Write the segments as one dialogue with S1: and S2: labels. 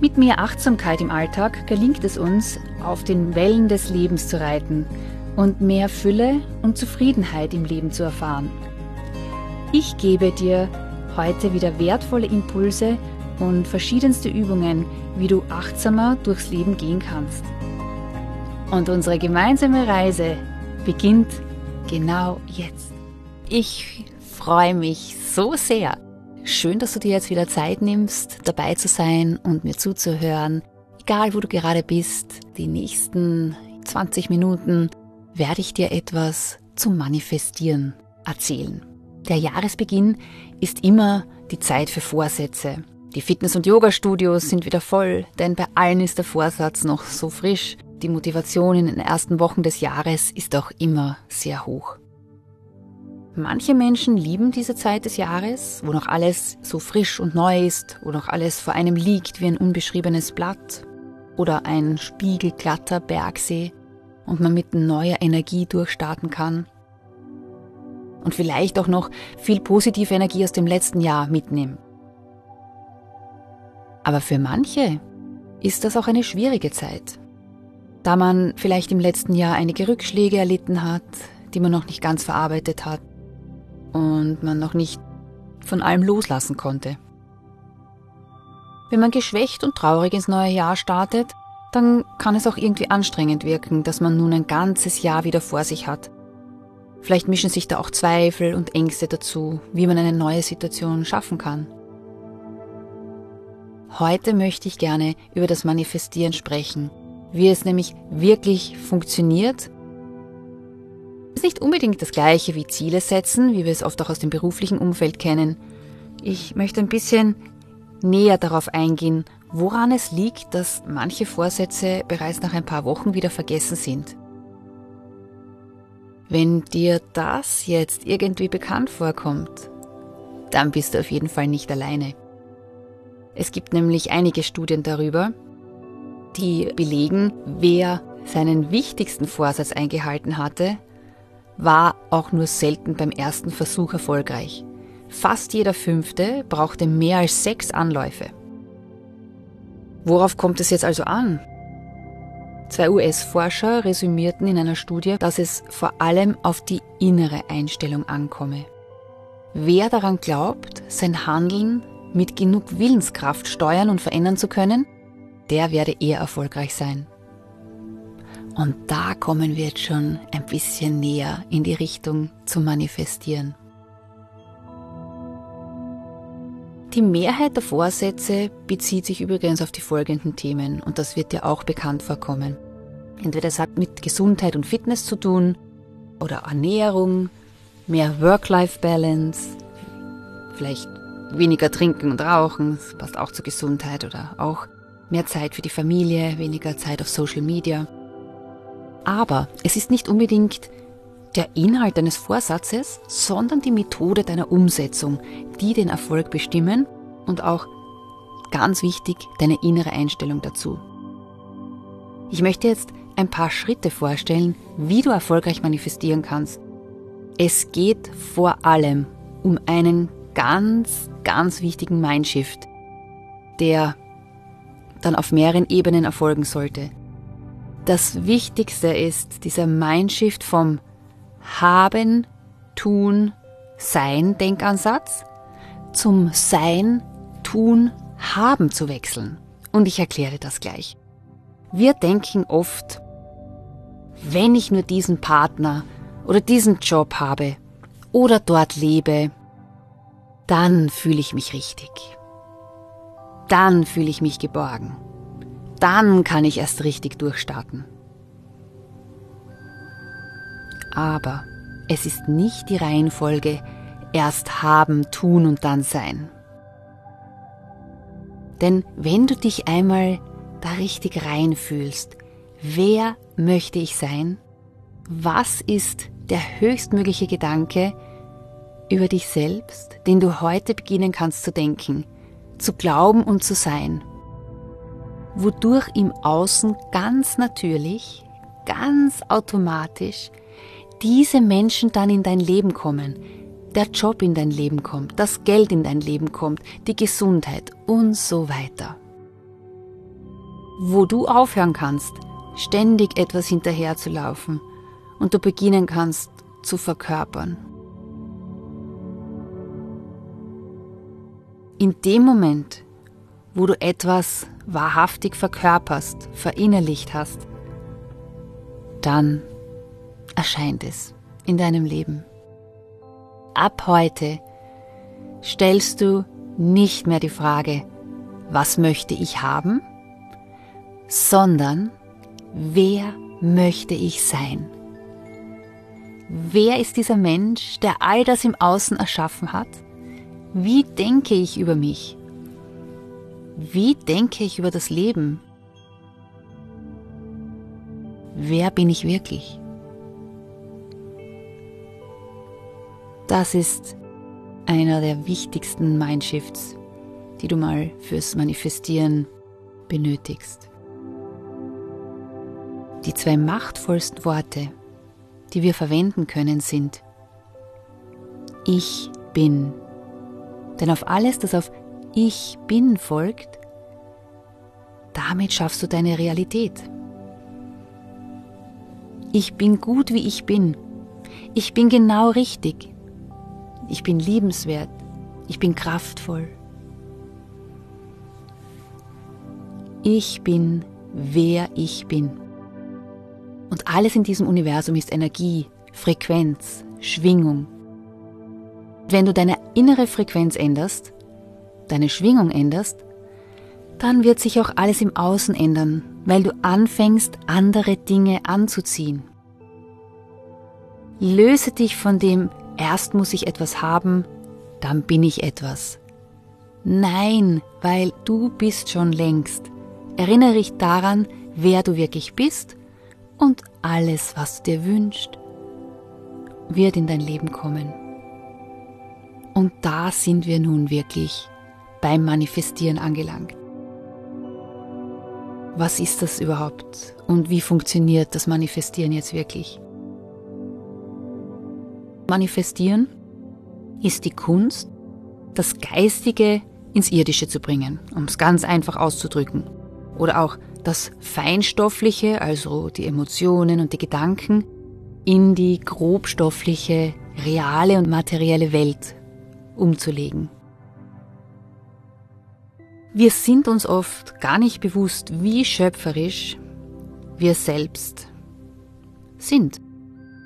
S1: Mit mehr Achtsamkeit im Alltag gelingt es uns, auf den Wellen des Lebens zu reiten und mehr Fülle und Zufriedenheit im Leben zu erfahren. Ich gebe dir heute wieder wertvolle Impulse und verschiedenste Übungen, wie du achtsamer durchs Leben gehen kannst. Und unsere gemeinsame Reise beginnt genau jetzt. Ich freue mich so sehr, Schön, dass du dir jetzt wieder Zeit nimmst, dabei zu sein und mir zuzuhören. Egal, wo du gerade bist, die nächsten 20 Minuten werde ich dir etwas zum Manifestieren erzählen. Der Jahresbeginn ist immer die Zeit für Vorsätze. Die Fitness- und Yoga-Studios sind wieder voll, denn bei allen ist der Vorsatz noch so frisch. Die Motivation in den ersten Wochen des Jahres ist auch immer sehr hoch. Manche Menschen lieben diese Zeit des Jahres, wo noch alles so frisch und neu ist, wo noch alles vor einem liegt wie ein unbeschriebenes Blatt oder ein spiegelglatter Bergsee und man mit neuer Energie durchstarten kann. Und vielleicht auch noch viel positive Energie aus dem letzten Jahr mitnehmen. Aber für manche ist das auch eine schwierige Zeit, da man vielleicht im letzten Jahr einige Rückschläge erlitten hat, die man noch nicht ganz verarbeitet hat und man noch nicht von allem loslassen konnte. Wenn man geschwächt und traurig ins neue Jahr startet, dann kann es auch irgendwie anstrengend wirken, dass man nun ein ganzes Jahr wieder vor sich hat. Vielleicht mischen sich da auch Zweifel und Ängste dazu, wie man eine neue Situation schaffen kann. Heute möchte ich gerne über das Manifestieren sprechen, wie es nämlich wirklich funktioniert nicht unbedingt das gleiche wie Ziele setzen, wie wir es oft auch aus dem beruflichen Umfeld kennen. Ich möchte ein bisschen näher darauf eingehen, woran es liegt, dass manche Vorsätze bereits nach ein paar Wochen wieder vergessen sind. Wenn dir das jetzt irgendwie bekannt vorkommt, dann bist du auf jeden Fall nicht alleine. Es gibt nämlich einige Studien darüber, die belegen, wer seinen wichtigsten Vorsatz eingehalten hatte, war auch nur selten beim ersten Versuch erfolgreich. Fast jeder fünfte brauchte mehr als sechs Anläufe. Worauf kommt es jetzt also an? Zwei US-Forscher resümierten in einer Studie, dass es vor allem auf die innere Einstellung ankomme. Wer daran glaubt, sein Handeln mit genug Willenskraft steuern und verändern zu können, der werde eher erfolgreich sein. Und da kommen wir jetzt schon ein bisschen näher in die Richtung zu manifestieren. Die Mehrheit der Vorsätze bezieht sich übrigens auf die folgenden Themen und das wird dir auch bekannt vorkommen. Entweder es hat mit Gesundheit und Fitness zu tun oder Ernährung, mehr Work-Life-Balance, vielleicht weniger trinken und rauchen, das passt auch zur Gesundheit oder auch mehr Zeit für die Familie, weniger Zeit auf Social Media. Aber es ist nicht unbedingt der Inhalt deines Vorsatzes, sondern die Methode deiner Umsetzung, die den Erfolg bestimmen und auch ganz wichtig deine innere Einstellung dazu. Ich möchte jetzt ein paar Schritte vorstellen, wie du erfolgreich manifestieren kannst. Es geht vor allem um einen ganz, ganz wichtigen Mindshift, der dann auf mehreren Ebenen erfolgen sollte. Das Wichtigste ist dieser Mindshift vom Haben, Tun, Sein Denkansatz zum Sein, Tun, Haben zu wechseln. Und ich erkläre das gleich. Wir denken oft, wenn ich nur diesen Partner oder diesen Job habe oder dort lebe, dann fühle ich mich richtig. Dann fühle ich mich geborgen dann kann ich erst richtig durchstarten. Aber es ist nicht die Reihenfolge erst haben, tun und dann sein. Denn wenn du dich einmal da richtig reinfühlst, wer möchte ich sein? Was ist der höchstmögliche Gedanke über dich selbst, den du heute beginnen kannst zu denken, zu glauben und zu sein? Wodurch im Außen ganz natürlich, ganz automatisch diese Menschen dann in dein Leben kommen, der Job in dein Leben kommt, das Geld in dein Leben kommt, die Gesundheit und so weiter. Wo du aufhören kannst, ständig etwas hinterherzulaufen und du beginnen kannst zu verkörpern. In dem Moment, wo du etwas wahrhaftig verkörperst, verinnerlicht hast, dann erscheint es in deinem Leben. Ab heute stellst du nicht mehr die Frage, was möchte ich haben, sondern wer möchte ich sein? Wer ist dieser Mensch, der all das im Außen erschaffen hat? Wie denke ich über mich? Wie denke ich über das Leben? Wer bin ich wirklich? Das ist einer der wichtigsten Mindshifts, die du mal fürs Manifestieren benötigst. Die zwei machtvollsten Worte, die wir verwenden können, sind Ich bin. Denn auf alles, das auf Ich bin folgt, damit schaffst du deine Realität. Ich bin gut, wie ich bin. Ich bin genau richtig. Ich bin liebenswert. Ich bin kraftvoll. Ich bin, wer ich bin. Und alles in diesem Universum ist Energie, Frequenz, Schwingung. Wenn du deine innere Frequenz änderst, deine Schwingung änderst, dann wird sich auch alles im Außen ändern, weil du anfängst, andere Dinge anzuziehen. Löse dich von dem erst muss ich etwas haben, dann bin ich etwas. Nein, weil du bist schon längst. Erinnere dich daran, wer du wirklich bist und alles, was du dir wünscht, wird in dein Leben kommen. Und da sind wir nun wirklich beim Manifestieren angelangt. Was ist das überhaupt und wie funktioniert das Manifestieren jetzt wirklich? Manifestieren ist die Kunst, das Geistige ins Irdische zu bringen, um es ganz einfach auszudrücken. Oder auch das Feinstoffliche, also die Emotionen und die Gedanken, in die grobstoffliche, reale und materielle Welt umzulegen. Wir sind uns oft gar nicht bewusst, wie schöpferisch wir selbst sind.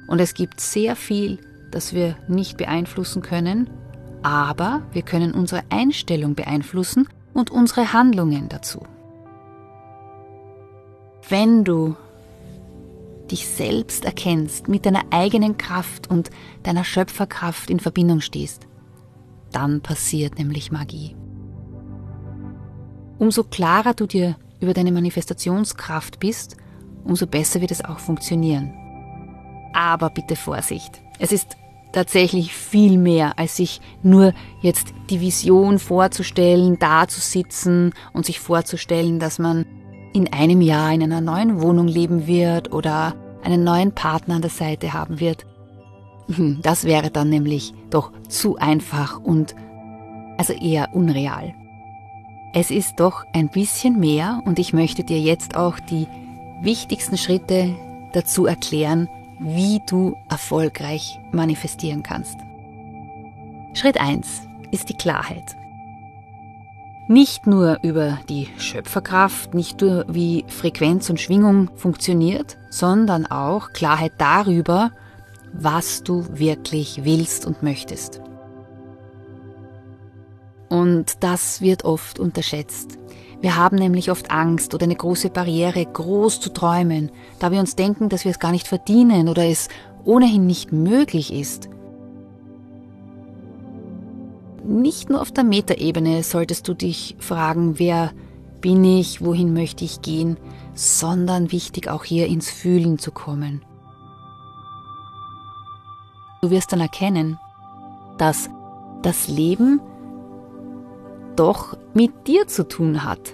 S1: Und es gibt sehr viel das wir nicht beeinflussen können, aber wir können unsere Einstellung beeinflussen und unsere Handlungen dazu. Wenn du dich selbst erkennst, mit deiner eigenen Kraft und deiner Schöpferkraft in Verbindung stehst, dann passiert nämlich Magie. Umso klarer du dir über deine Manifestationskraft bist, umso besser wird es auch funktionieren. Aber bitte Vorsicht. Es ist tatsächlich viel mehr, als sich nur jetzt die Vision vorzustellen, da zu sitzen und sich vorzustellen, dass man in einem Jahr in einer neuen Wohnung leben wird oder einen neuen Partner an der Seite haben wird. Hm, das wäre dann nämlich doch zu einfach und also eher unreal. Es ist doch ein bisschen mehr und ich möchte dir jetzt auch die wichtigsten Schritte dazu erklären, wie du erfolgreich manifestieren kannst. Schritt 1 ist die Klarheit. Nicht nur über die Schöpferkraft, nicht nur wie Frequenz und Schwingung funktioniert, sondern auch Klarheit darüber, was du wirklich willst und möchtest. Und das wird oft unterschätzt. Wir haben nämlich oft Angst oder eine große Barriere, groß zu träumen, da wir uns denken, dass wir es gar nicht verdienen oder es ohnehin nicht möglich ist. Nicht nur auf der Metaebene solltest du dich fragen, wer bin ich, wohin möchte ich gehen, sondern wichtig auch hier ins Fühlen zu kommen. Du wirst dann erkennen, dass das Leben doch mit dir zu tun hat.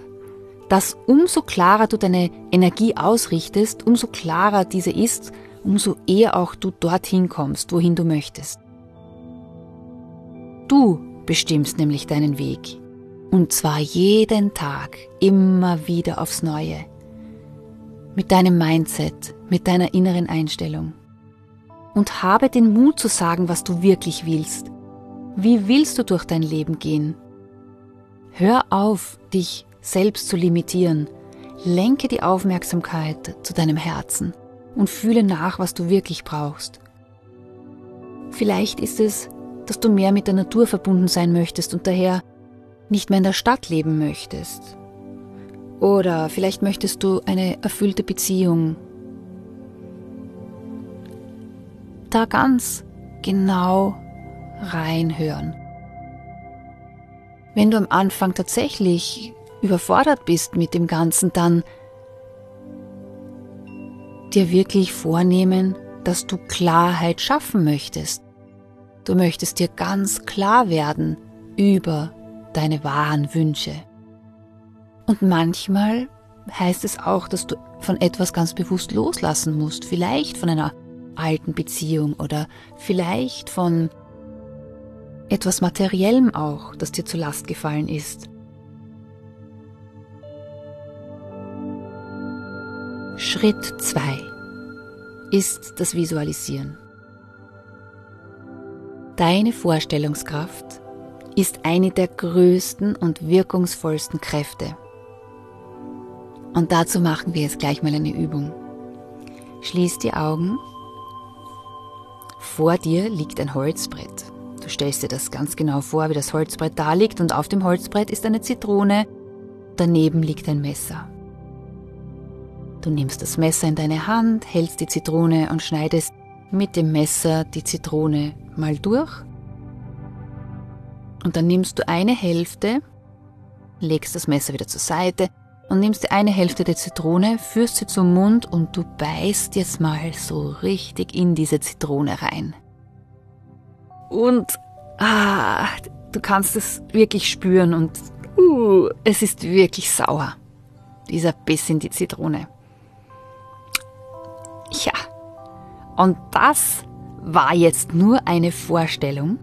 S1: Dass umso klarer du deine Energie ausrichtest, umso klarer diese ist, umso eher auch du dorthin kommst, wohin du möchtest. Du bestimmst nämlich deinen Weg. Und zwar jeden Tag, immer wieder aufs Neue. Mit deinem Mindset, mit deiner inneren Einstellung. Und habe den Mut zu sagen, was du wirklich willst. Wie willst du durch dein Leben gehen? Hör auf, dich selbst zu limitieren. Lenke die Aufmerksamkeit zu deinem Herzen und fühle nach, was du wirklich brauchst. Vielleicht ist es, dass du mehr mit der Natur verbunden sein möchtest und daher nicht mehr in der Stadt leben möchtest. Oder vielleicht möchtest du eine erfüllte Beziehung. Da ganz genau reinhören. Wenn du am Anfang tatsächlich überfordert bist mit dem Ganzen, dann dir wirklich vornehmen, dass du Klarheit schaffen möchtest. Du möchtest dir ganz klar werden über deine wahren Wünsche. Und manchmal heißt es auch, dass du von etwas ganz bewusst loslassen musst, vielleicht von einer alten Beziehung oder vielleicht von etwas Materiellem auch, das dir zur Last gefallen ist. Schritt 2 ist das Visualisieren. Deine Vorstellungskraft ist eine der größten und wirkungsvollsten Kräfte. Und dazu machen wir jetzt gleich mal eine Übung. Schließ die Augen. Vor dir liegt ein Holzbrett. Du stellst dir das ganz genau vor, wie das Holzbrett da liegt und auf dem Holzbrett ist eine Zitrone, daneben liegt ein Messer. Du nimmst das Messer in deine Hand, hältst die Zitrone und schneidest mit dem Messer die Zitrone mal durch. Und dann nimmst du eine Hälfte, legst das Messer wieder zur Seite und nimmst die eine Hälfte der Zitrone, führst sie zum Mund und du beißt jetzt mal so richtig in diese Zitrone rein. Und ah, du kannst es wirklich spüren und uh, es ist wirklich sauer. Dieser Biss in die Zitrone. Ja, und das war jetzt nur eine Vorstellung.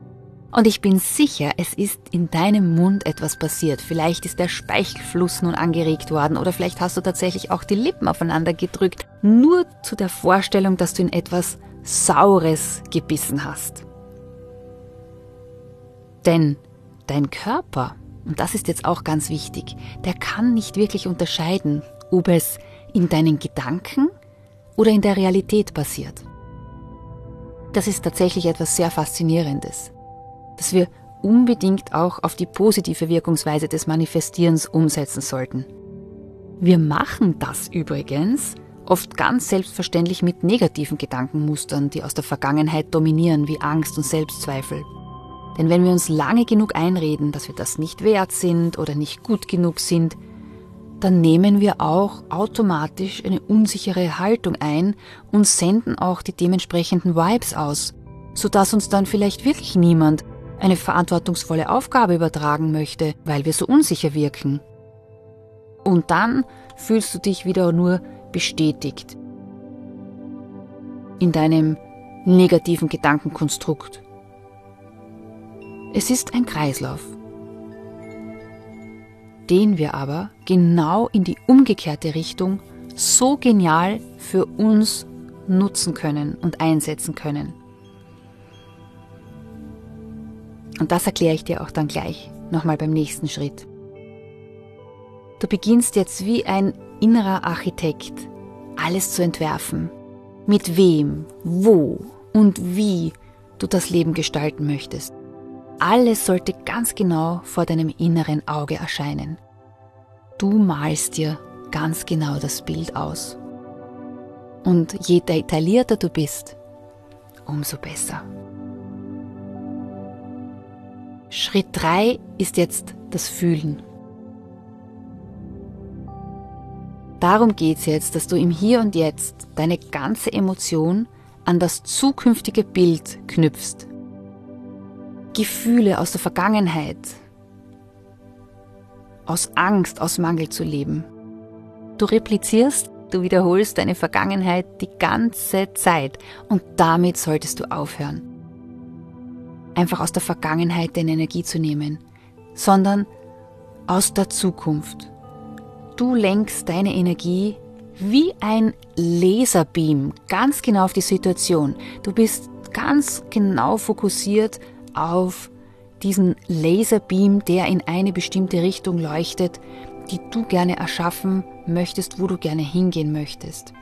S1: Und ich bin sicher, es ist in deinem Mund etwas passiert. Vielleicht ist der Speichelfluss nun angeregt worden oder vielleicht hast du tatsächlich auch die Lippen aufeinander gedrückt. Nur zu der Vorstellung, dass du in etwas Saures gebissen hast. Denn dein Körper, und das ist jetzt auch ganz wichtig, der kann nicht wirklich unterscheiden, ob es in deinen Gedanken oder in der Realität passiert. Das ist tatsächlich etwas sehr Faszinierendes, dass wir unbedingt auch auf die positive Wirkungsweise des Manifestierens umsetzen sollten. Wir machen das übrigens oft ganz selbstverständlich mit negativen Gedankenmustern, die aus der Vergangenheit dominieren, wie Angst und Selbstzweifel. Denn wenn wir uns lange genug einreden, dass wir das nicht wert sind oder nicht gut genug sind, dann nehmen wir auch automatisch eine unsichere Haltung ein und senden auch die dementsprechenden Vibes aus, sodass uns dann vielleicht wirklich niemand eine verantwortungsvolle Aufgabe übertragen möchte, weil wir so unsicher wirken. Und dann fühlst du dich wieder nur bestätigt in deinem negativen Gedankenkonstrukt. Es ist ein Kreislauf den wir aber genau in die umgekehrte Richtung so genial für uns nutzen können und einsetzen können. Und das erkläre ich dir auch dann gleich nochmal beim nächsten Schritt. Du beginnst jetzt wie ein innerer Architekt alles zu entwerfen. Mit wem, wo und wie du das Leben gestalten möchtest. Alles sollte ganz genau vor deinem inneren Auge erscheinen. Du malst dir ganz genau das Bild aus. Und je detaillierter du bist, umso besser. Schritt 3 ist jetzt das Fühlen. Darum geht es jetzt, dass du im Hier und Jetzt deine ganze Emotion an das zukünftige Bild knüpfst. Gefühle aus der Vergangenheit, aus Angst, aus Mangel zu leben. Du replizierst, du wiederholst deine Vergangenheit die ganze Zeit und damit solltest du aufhören. Einfach aus der Vergangenheit deine Energie zu nehmen, sondern aus der Zukunft. Du lenkst deine Energie wie ein Laserbeam ganz genau auf die Situation. Du bist ganz genau fokussiert auf diesen Laserbeam, der in eine bestimmte Richtung leuchtet, die du gerne erschaffen möchtest, wo du gerne hingehen möchtest.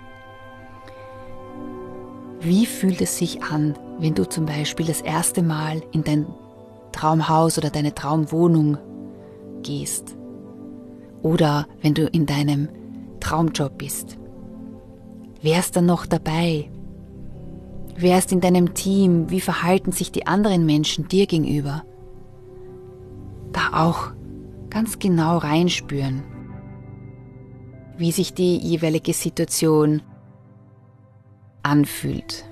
S1: Wie fühlt es sich an, wenn du zum Beispiel das erste Mal in dein Traumhaus oder deine Traumwohnung gehst? Oder wenn du in deinem Traumjob bist? Wer ist dann noch dabei? Wer ist in deinem Team? Wie verhalten sich die anderen Menschen dir gegenüber? Da auch ganz genau reinspüren, wie sich die jeweilige Situation anfühlt.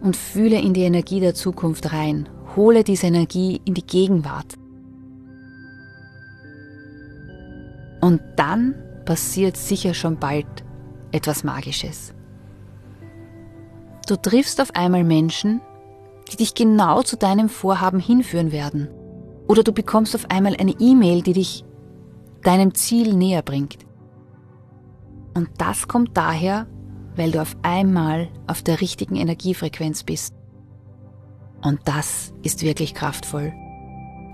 S1: Und fühle in die Energie der Zukunft rein. Hole diese Energie in die Gegenwart. Und dann passiert sicher schon bald etwas Magisches. Du triffst auf einmal Menschen, die dich genau zu deinem Vorhaben hinführen werden. Oder du bekommst auf einmal eine E-Mail, die dich deinem Ziel näher bringt. Und das kommt daher, weil du auf einmal auf der richtigen Energiefrequenz bist. Und das ist wirklich kraftvoll.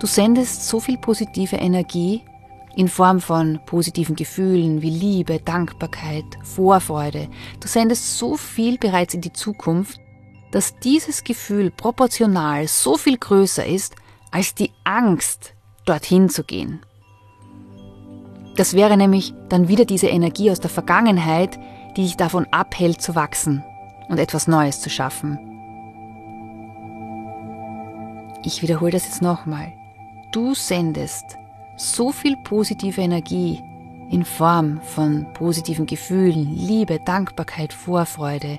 S1: Du sendest so viel positive Energie in Form von positiven Gefühlen wie Liebe, Dankbarkeit, Vorfreude. Du sendest so viel bereits in die Zukunft, dass dieses Gefühl proportional so viel größer ist als die Angst, dorthin zu gehen. Das wäre nämlich dann wieder diese Energie aus der Vergangenheit, die dich davon abhält zu wachsen und etwas Neues zu schaffen. Ich wiederhole das jetzt nochmal. Du sendest so viel positive Energie in Form von positiven Gefühlen, Liebe, Dankbarkeit, Vorfreude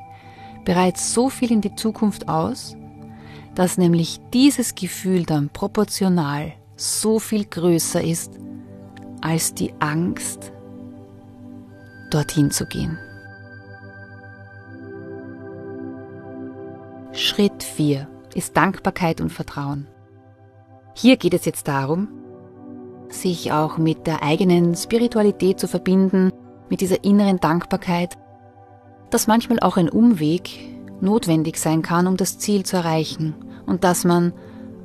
S1: bereits so viel in die Zukunft aus, dass nämlich dieses Gefühl dann proportional so viel größer ist als die Angst, dorthin zu gehen. Schritt 4 ist Dankbarkeit und Vertrauen. Hier geht es jetzt darum, sich auch mit der eigenen Spiritualität zu verbinden, mit dieser inneren Dankbarkeit, dass manchmal auch ein Umweg notwendig sein kann, um das Ziel zu erreichen und dass man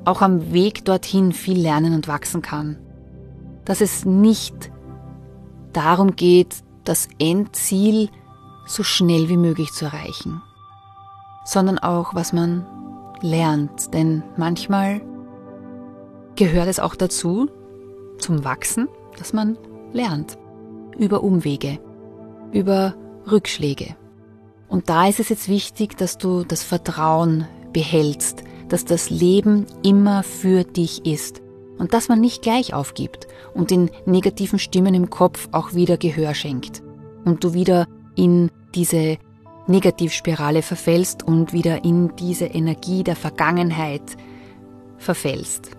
S1: auch am Weg dorthin viel lernen und wachsen kann. Dass es nicht darum geht, das Endziel so schnell wie möglich zu erreichen, sondern auch, was man lernt. Denn manchmal gehört es auch dazu, zum Wachsen, dass man lernt. Über Umwege, über Rückschläge. Und da ist es jetzt wichtig, dass du das Vertrauen behältst, dass das Leben immer für dich ist und dass man nicht gleich aufgibt und den negativen Stimmen im Kopf auch wieder Gehör schenkt und du wieder in diese Negativspirale verfällst und wieder in diese Energie der Vergangenheit verfällst.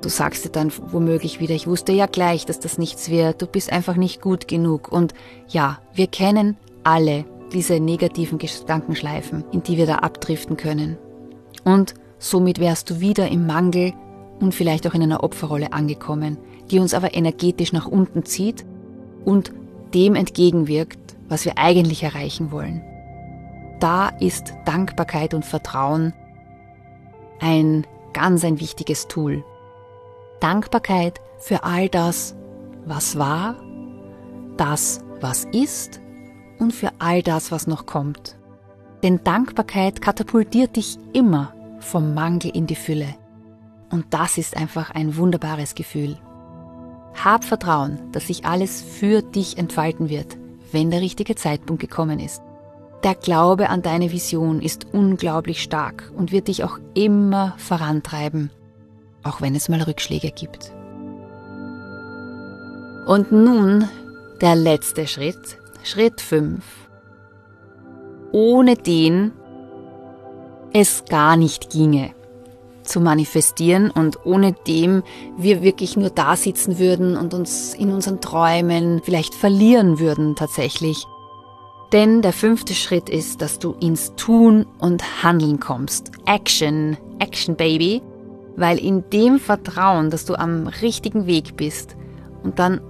S1: Du sagst dir dann womöglich wieder, ich wusste ja gleich, dass das nichts wird, du bist einfach nicht gut genug. Und ja, wir kennen alle diese negativen Gedankenschleifen, in die wir da abdriften können. Und somit wärst du wieder im Mangel und vielleicht auch in einer Opferrolle angekommen, die uns aber energetisch nach unten zieht und dem entgegenwirkt, was wir eigentlich erreichen wollen. Da ist Dankbarkeit und Vertrauen ein ganz ein wichtiges Tool. Dankbarkeit für all das, was war, das, was ist und für all das, was noch kommt. Denn Dankbarkeit katapultiert dich immer vom Mangel in die Fülle. Und das ist einfach ein wunderbares Gefühl. Hab Vertrauen, dass sich alles für dich entfalten wird, wenn der richtige Zeitpunkt gekommen ist. Der Glaube an deine Vision ist unglaublich stark und wird dich auch immer vorantreiben auch wenn es mal Rückschläge gibt. Und nun der letzte Schritt, Schritt 5. Ohne den es gar nicht ginge zu manifestieren und ohne dem wir wirklich nur da sitzen würden und uns in unseren Träumen vielleicht verlieren würden tatsächlich. Denn der fünfte Schritt ist, dass du ins Tun und Handeln kommst. Action, Action Baby, weil in dem Vertrauen, dass du am richtigen Weg bist und dann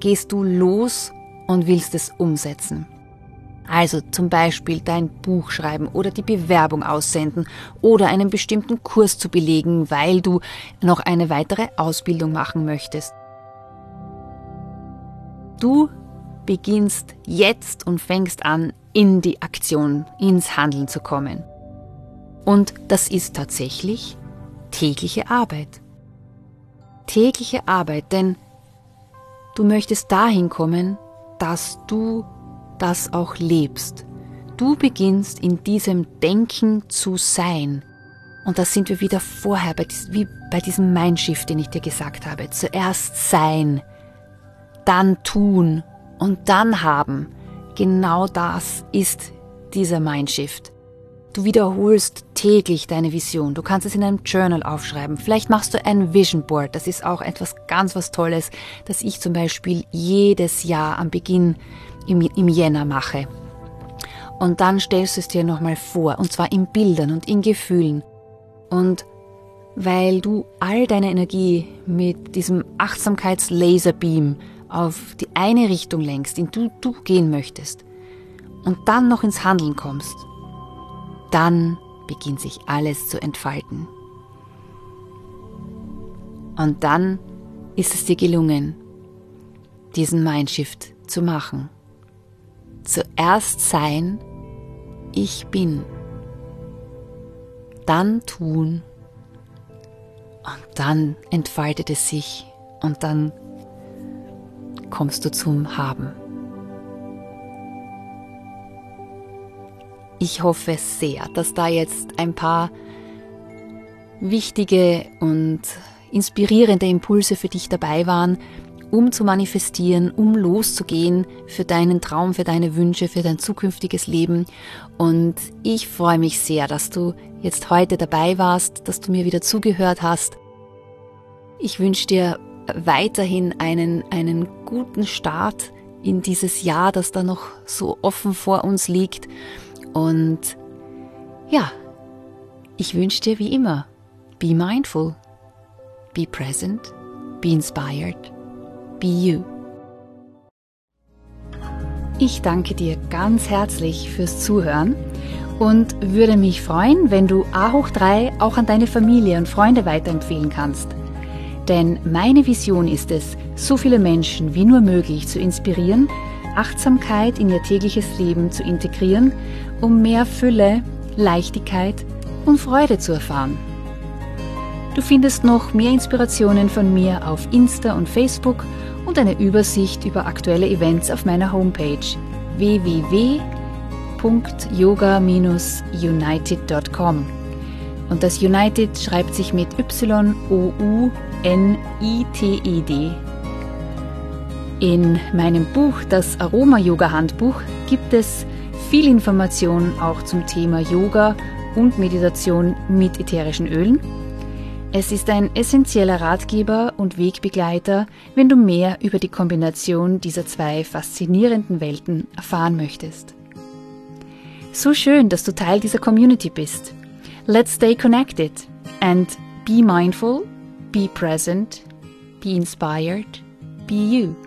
S1: gehst du los und willst es umsetzen. Also zum Beispiel dein Buch schreiben oder die Bewerbung aussenden oder einen bestimmten Kurs zu belegen, weil du noch eine weitere Ausbildung machen möchtest. Du beginnst jetzt und fängst an, in die Aktion, ins Handeln zu kommen. Und das ist tatsächlich tägliche Arbeit. Tägliche Arbeit, denn du möchtest dahin kommen, dass du das auch lebst. Du beginnst in diesem Denken zu sein. Und da sind wir wieder vorher, bei, wie bei diesem Mindshift, den ich dir gesagt habe. Zuerst sein, dann tun und dann haben. Genau das ist dieser Mindshift. Du wiederholst täglich deine Vision. Du kannst es in einem Journal aufschreiben. Vielleicht machst du ein Vision Board. Das ist auch etwas ganz was Tolles, das ich zum Beispiel jedes Jahr am Beginn im, im Jänner mache. Und dann stellst du es dir nochmal vor, und zwar in Bildern und in Gefühlen. Und weil du all deine Energie mit diesem Achtsamkeits-Laserbeam auf die eine Richtung lenkst, in die du gehen möchtest, und dann noch ins Handeln kommst, dann beginnt sich alles zu entfalten. Und dann ist es dir gelungen, diesen Mindshift zu machen. Zuerst sein, ich bin. Dann tun. Und dann entfaltet es sich. Und dann kommst du zum Haben. Ich hoffe sehr, dass da jetzt ein paar wichtige und inspirierende Impulse für dich dabei waren, um zu manifestieren, um loszugehen für deinen Traum, für deine Wünsche, für dein zukünftiges Leben. Und ich freue mich sehr, dass du jetzt heute dabei warst, dass du mir wieder zugehört hast. Ich wünsche dir weiterhin einen, einen guten Start in dieses Jahr, das da noch so offen vor uns liegt. Und ja, ich wünsche dir wie immer, be mindful, be present, be inspired Be You. Ich danke dir ganz herzlich fürs Zuhören und würde mich freuen, wenn du A hoch 3 auch an deine Familie und Freunde weiterempfehlen kannst. Denn meine Vision ist es, so viele Menschen wie nur möglich zu inspirieren, Achtsamkeit in ihr tägliches Leben zu integrieren, um mehr Fülle, Leichtigkeit und Freude zu erfahren. Du findest noch mehr Inspirationen von mir auf Insta und Facebook und eine Übersicht über aktuelle Events auf meiner Homepage www.yoga-united.com. Und das United schreibt sich mit Y-O-U-N-I-T-E-D. In meinem Buch, das Aroma-Yoga-Handbuch, gibt es viel Information auch zum Thema Yoga und Meditation mit ätherischen Ölen es ist ein essentieller Ratgeber und Wegbegleiter, wenn du mehr über die Kombination dieser zwei faszinierenden Welten erfahren möchtest. So schön, dass du Teil dieser Community bist. Let's stay connected and be mindful, be present, be inspired, be you.